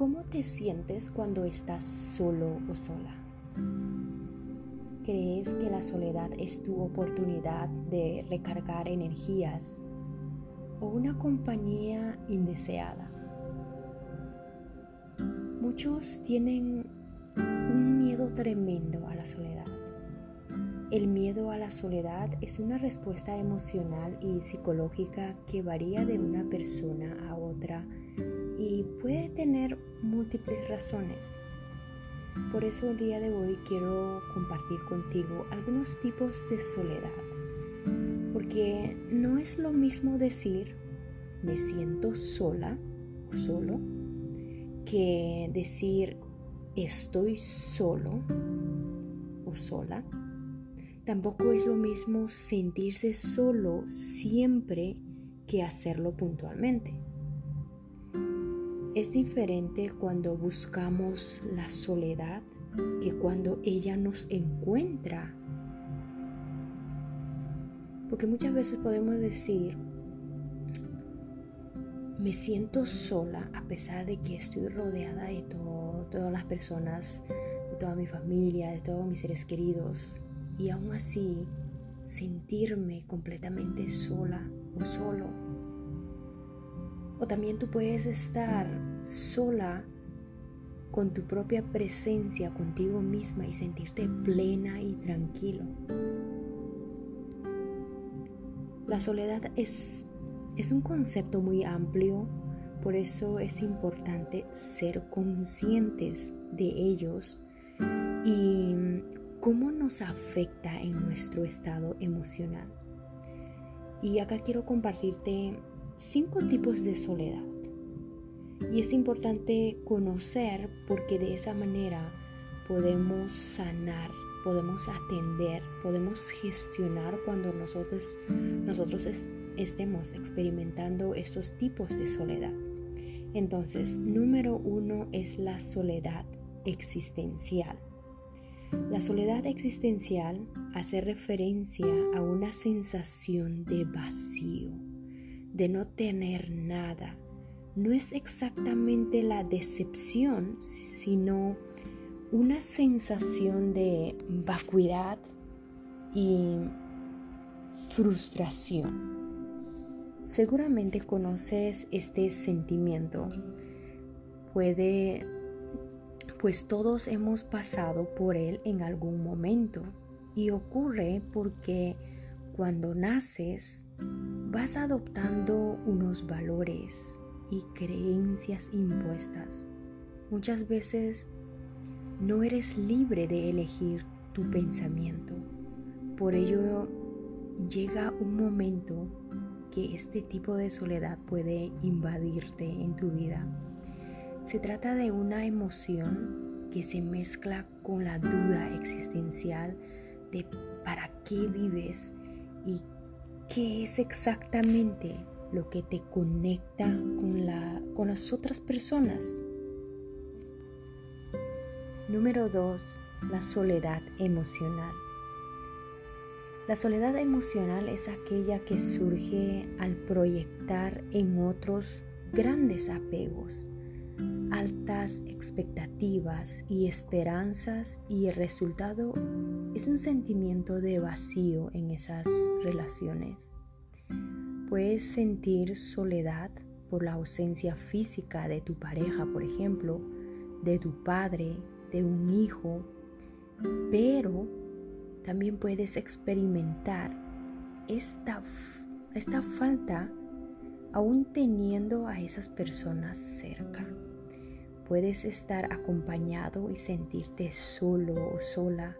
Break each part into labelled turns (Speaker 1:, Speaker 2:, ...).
Speaker 1: ¿Cómo te sientes cuando estás solo o sola? ¿Crees que la soledad es tu oportunidad de recargar energías o una compañía indeseada? Muchos tienen un miedo tremendo a la soledad. El miedo a la soledad es una respuesta emocional y psicológica que varía de una persona puede tener múltiples razones. Por eso el día de hoy quiero compartir contigo algunos tipos de soledad, porque no es lo mismo decir me siento sola o solo que decir estoy solo o sola. Tampoco es lo mismo sentirse solo siempre que hacerlo puntualmente. Es diferente cuando buscamos la soledad que cuando ella nos encuentra. Porque muchas veces podemos decir, me siento sola a pesar de que estoy rodeada de todas las personas, de toda mi familia, de todos mis seres queridos. Y aún así sentirme completamente sola o solo o también tú puedes estar sola con tu propia presencia contigo misma y sentirte plena y tranquilo. La soledad es, es un concepto muy amplio, por eso es importante ser conscientes de ellos y cómo nos afecta en nuestro estado emocional. Y acá quiero compartirte cinco tipos de soledad. Y es importante conocer porque de esa manera podemos sanar, podemos atender, podemos gestionar cuando nosotros, nosotros estemos experimentando estos tipos de soledad. Entonces, número uno es la soledad existencial. La soledad existencial hace referencia a una sensación de vacío de no tener nada. No es exactamente la decepción, sino una sensación de vacuidad y frustración. Seguramente conoces este sentimiento. Puede, pues todos hemos pasado por él en algún momento y ocurre porque cuando naces vas adoptando unos valores y creencias impuestas. Muchas veces no eres libre de elegir tu pensamiento. Por ello llega un momento que este tipo de soledad puede invadirte en tu vida. Se trata de una emoción que se mezcla con la duda existencial de para qué vives y qué es exactamente lo que te conecta con, la, con las otras personas. Número 2. La soledad emocional. La soledad emocional es aquella que surge al proyectar en otros grandes apegos, altas expectativas y esperanzas y el resultado es un sentimiento de vacío en esas relaciones. Puedes sentir soledad por la ausencia física de tu pareja, por ejemplo, de tu padre, de un hijo, pero también puedes experimentar esta, esta falta aún teniendo a esas personas cerca. Puedes estar acompañado y sentirte solo o sola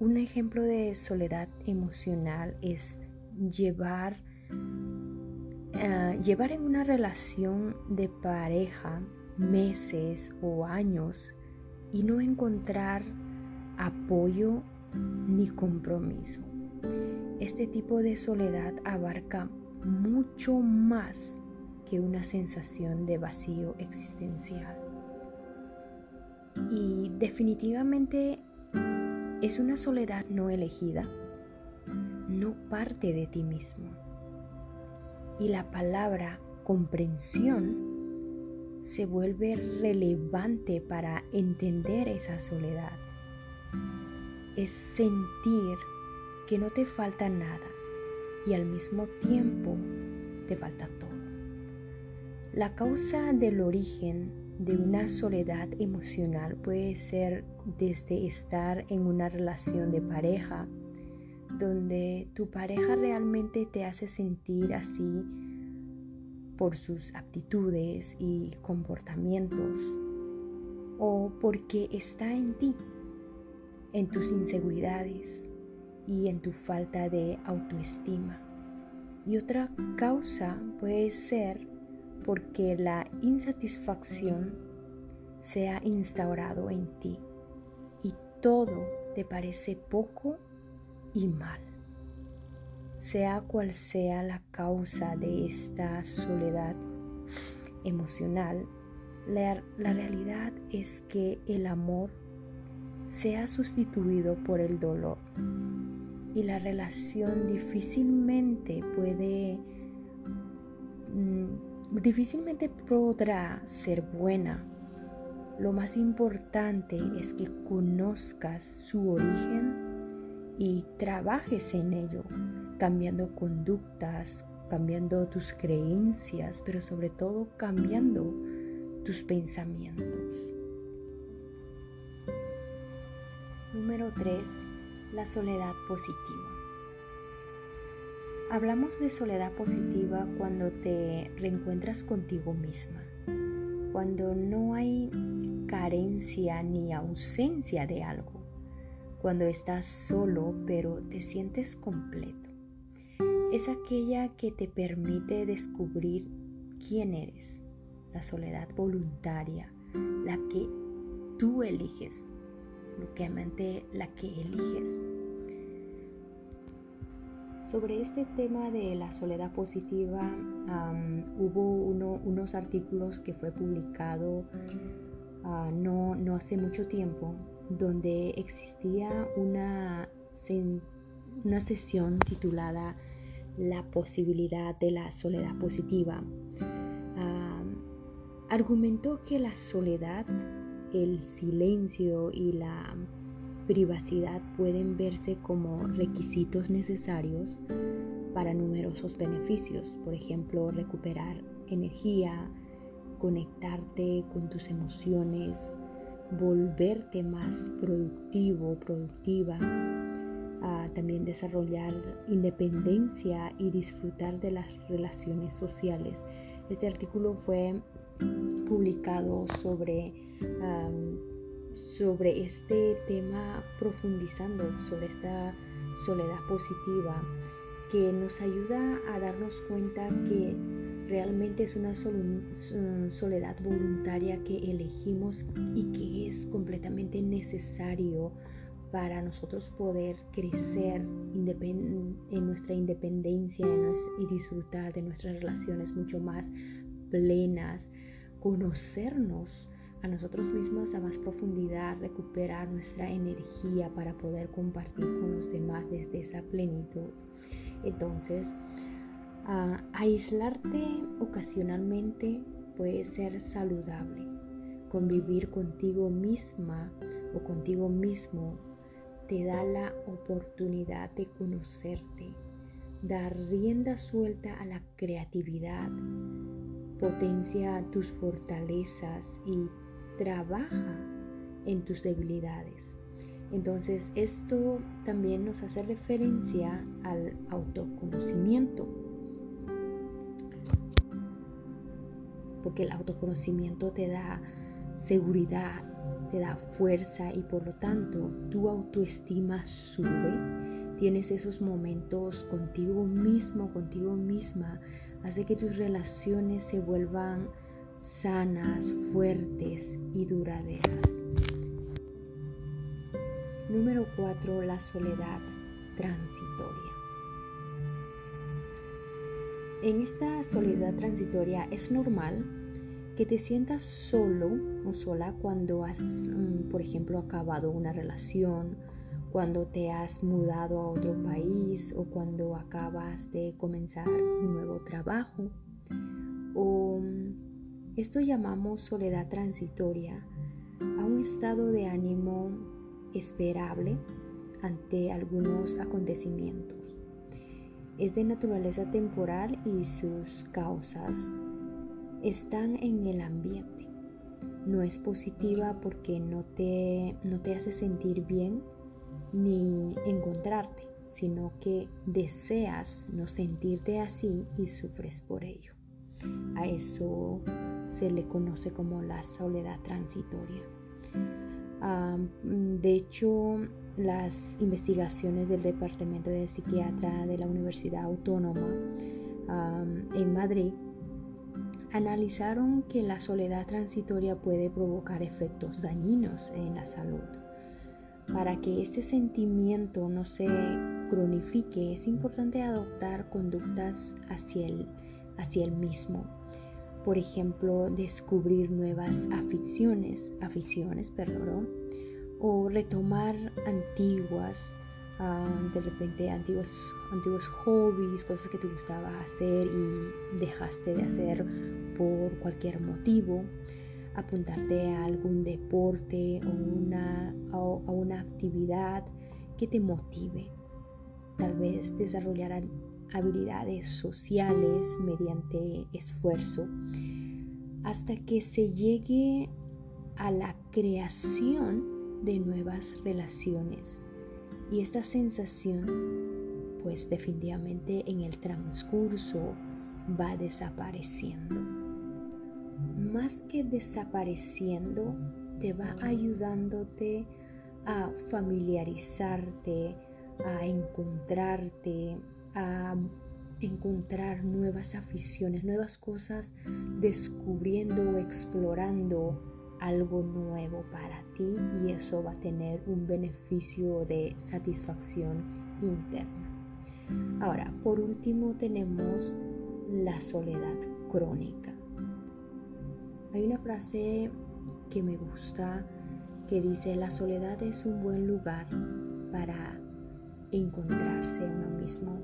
Speaker 1: un ejemplo de soledad emocional es llevar, eh, llevar en una relación de pareja meses o años y no encontrar apoyo ni compromiso. Este tipo de soledad abarca mucho más que una sensación de vacío existencial. Y definitivamente es una soledad no elegida, no parte de ti mismo. Y la palabra comprensión se vuelve relevante para entender esa soledad. Es sentir que no te falta nada y al mismo tiempo te falta todo. La causa del origen de una soledad emocional puede ser desde estar en una relación de pareja, donde tu pareja realmente te hace sentir así por sus aptitudes y comportamientos, o porque está en ti, en tus inseguridades y en tu falta de autoestima. Y otra causa puede ser porque la insatisfacción se ha instaurado en ti y todo te parece poco y mal. Sea cual sea la causa de esta soledad emocional, la, realidad es que el amor se ha sustituido por el dolor y la relación difícilmente puede difícilmente podrá ser buena. Lo más importante es que conozcas su origen y trabajes en ello, cambiando conductas, cambiando tus creencias, pero sobre todo cambiando tus pensamientos. Número 3. La soledad positiva. Hablamos de soledad positiva cuando te reencuentras contigo misma, cuando no hay carencia ni ausencia de algo, cuando estás solo pero te sientes completo. Es aquella que te permite descubrir quién eres, la soledad voluntaria, la que tú eliges, lo que la que eliges sobre este tema de la soledad positiva hubo unos artículos que fue publicado ah, no, no, hace mucho tiempo donde existía una, una sesión titulada La posibilidad de la soledad positiva. argumentó que la soledad, el silencio y la privacidad pueden verse como requisitos necesarios para numerosos beneficios, por ejemplo, recuperar energía, conectarte con tus emociones, volverte más productivo, productiva, también desarrollar independencia y disfrutar de las relaciones sociales. Este artículo fue publicado sobre sobre este tema profundizando sobre esta soledad positiva que nos ayuda a darnos cuenta que realmente es una soledad voluntaria que elegimos y que es completamente necesario para nosotros poder crecer en nuestra independencia y disfrutar de nuestras relaciones mucho más plenas, conocernos a nosotros mismos a más profundidad, recuperar nuestra energía para poder compartir con los demás desde esa plenitud. Entonces, aislarte ocasionalmente puede ser saludable. Convivir contigo misma o contigo mismo te da la oportunidad de conocerte, dar rienda suelta a la creatividad, potencia tus fortalezas y trabaja en tus debilidades. Entonces esto también nos hace referencia al autoconocimiento. Porque el autoconocimiento te da seguridad, te da fuerza y por lo tanto tu autoestima sube. Tienes esos momentos contigo mismo, contigo misma, hace que tus relaciones se vuelvan sanas, fuertes y duraderas. Número 4. La soledad transitoria. En esta soledad transitoria es normal que te sientas solo o sola cuando has, mm, por ejemplo, acabado una relación, cuando te has mudado a otro país o cuando acabas de comenzar un nuevo trabajo Esto llamamos soledad transitoria a un estado de ánimo esperable ante algunos acontecimientos. Es de naturaleza temporal y sus causas están en el ambiente. No es positiva porque no te, no te hace sentir bien ni encontrarte, sino que deseas no sentirte así y sufres por ello. A eso se le conoce como la soledad transitoria. de hecho, las investigaciones del Departamento de Psiquiatra de la Universidad Autónoma en Madrid analizaron que la soledad transitoria puede provocar efectos dañinos en la salud. Para que este sentimiento no se cronifique, es importante adoptar conductas hacia el, hacia el mismo. Por ejemplo, descubrir nuevas aficiones, aficiones, perdón, o retomar antiguas, ah, de repente antiguos, antiguos hobbies, cosas que te gustaba hacer y dejaste de hacer por cualquier motivo apuntarte a algún deporte o una, a una actividad que te motive. Tal vez desarrollar habilidades sociales mediante esfuerzo hasta que se llegue a la creación de nuevas relaciones. Y esta sensación, pues definitivamente en el transcurso va desapareciendo más que desapareciendo, te va ayudándote a familiarizarte, a encontrarte, a encontrar nuevas aficiones, nuevas cosas, descubriendo o explorando algo nuevo para ti y eso va a tener un beneficio de satisfacción interna. Ahora, por último tenemos la soledad crónica. Hay una frase que me gusta que dice, la soledad es un buen lugar para encontrarse a uno mismo,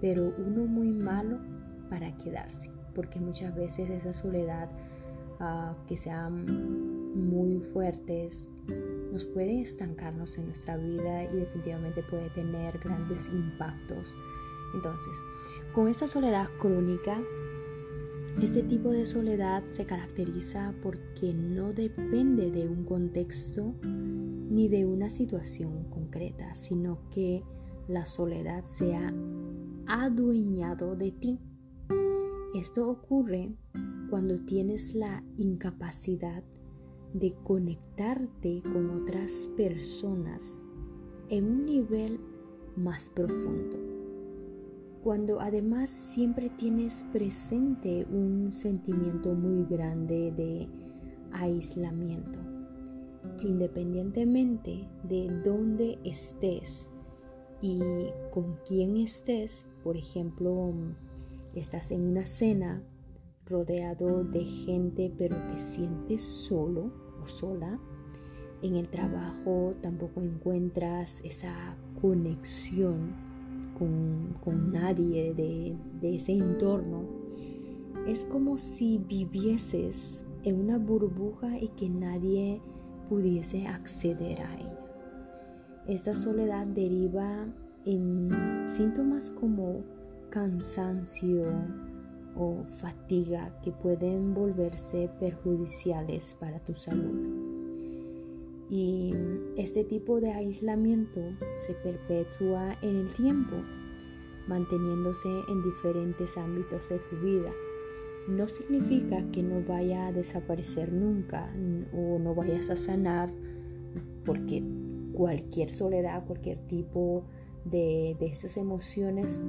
Speaker 1: pero uno muy malo para quedarse, porque muchas veces esa soledad ah, que sean muy fuertes nos puede estancarnos en nuestra vida y definitivamente puede tener grandes impactos. Entonces, con esta soledad crónica este tipo de soledad se caracteriza porque no depende de un contexto ni de una situación concreta, sino que la soledad se ha adueñado de ti. Esto ocurre cuando tienes la incapacidad de conectarte con otras personas en un nivel más profundo cuando además siempre tienes presente un sentimiento muy grande de aislamiento, independientemente de dónde estés y con quién estés, por ejemplo, estás en una cena rodeado de gente pero te sientes solo o sola, en el trabajo tampoco encuentras esa conexión con, nadie de, de ese entorno, es como si vivieses en una burbuja y que nadie pudiese acceder a ella. Esta soledad deriva en síntomas como cansancio o fatiga que pueden volverse perjudiciales para tu salud. Y este tipo de aislamiento se perpetúa en el tiempo, manteniéndose en diferentes ámbitos de tu vida. No significa que no vaya a desaparecer nunca o no vayas a sanar porque cualquier soledad, cualquier tipo de, de estas emociones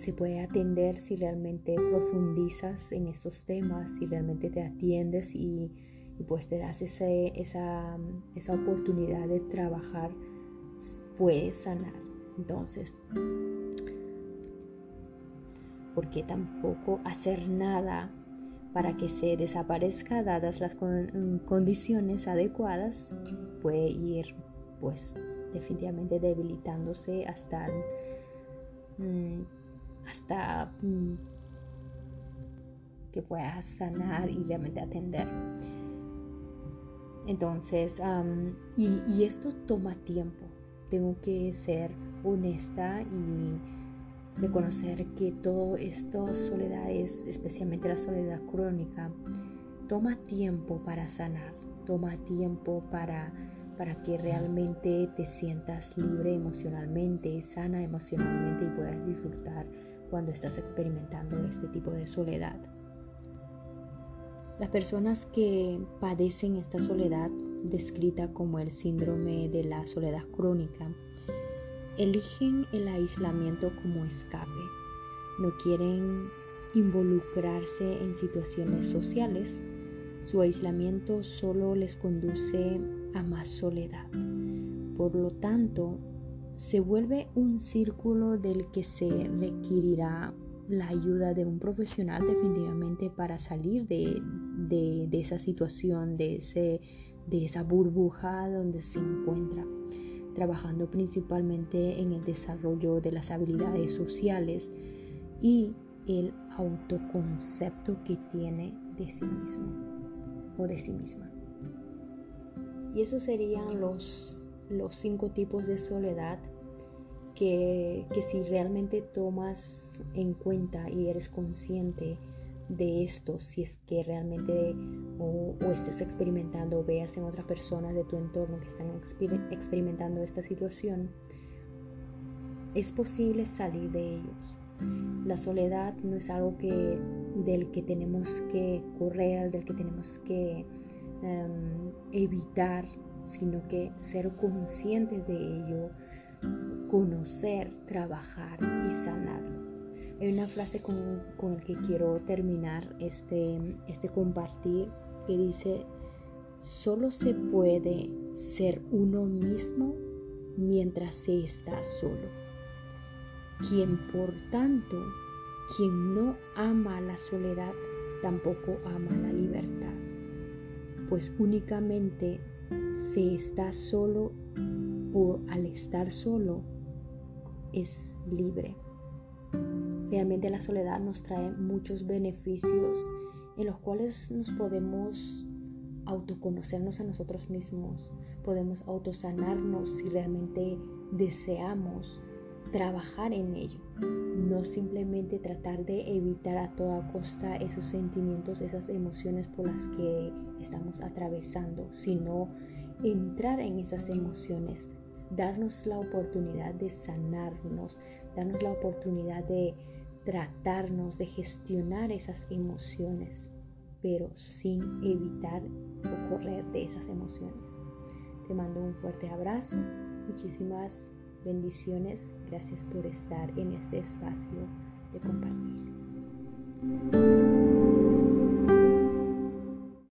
Speaker 1: se puede atender si realmente profundizas en estos temas, si realmente te atiendes y pues te das ese, esa, esa oportunidad de trabajar, puedes sanar. Entonces, ¿por qué tampoco hacer nada para que se desaparezca dadas las condiciones adecuadas? Puede ir pues definitivamente debilitándose hasta, mm, hasta mm, que puedas sanar y realmente atender. Entonces, y, esto toma tiempo. Tengo que ser honesta y reconocer que todo esto soledades, especialmente la soledad crónica, toma tiempo para sanar, toma tiempo para, para que realmente te sientas libre emocionalmente, sana emocionalmente y puedas disfrutar cuando estás experimentando este tipo de soledad. Las personas que padecen esta soledad, descrita como el síndrome de la soledad crónica, eligen el aislamiento como escape. No quieren involucrarse en situaciones sociales. Su aislamiento solo les conduce a más soledad. Por lo tanto, se vuelve un círculo del que se requerirá la ayuda de un profesional definitivamente para salir de, esa situación, de, ese, de esa burbuja donde se encuentra, trabajando principalmente en el desarrollo de las habilidades sociales y el autoconcepto que tiene de sí mismo o de sí misma. Y esos serían los, los cinco tipos de soledad que, si realmente tomas en cuenta y eres consciente de esto, si es que realmente o, estés experimentando o veas en otras personas de tu entorno que están experimentando esta situación, es posible salir de ellos. La soledad no es algo que, del que tenemos que correr, del que tenemos que em, evitar, sino que ser conscientes de ello, conocer, trabajar y sanar. Hay una frase con, con la que quiero terminar este, este compartir que dice, solo se puede ser uno mismo mientras se está solo. Quien por tanto, quien no ama la soledad, tampoco ama la libertad, pues únicamente se está solo o al estar solo es libre. Realmente la soledad nos trae muchos beneficios en los cuales nos podemos autoconocernos a nosotros mismos, podemos autosanarnos si realmente deseamos trabajar en ello, no simplemente tratar de evitar a toda costa esos sentimientos, esas emociones por las que estamos atravesando, sino entrar en esas emociones, darnos la oportunidad de sanarnos, darnos la oportunidad de tratarnos, de gestionar esas emociones, pero sin evitar o correr de esas emociones. Te mando un fuerte abrazo, muchísimas bendiciones, gracias por estar en este espacio de compartir.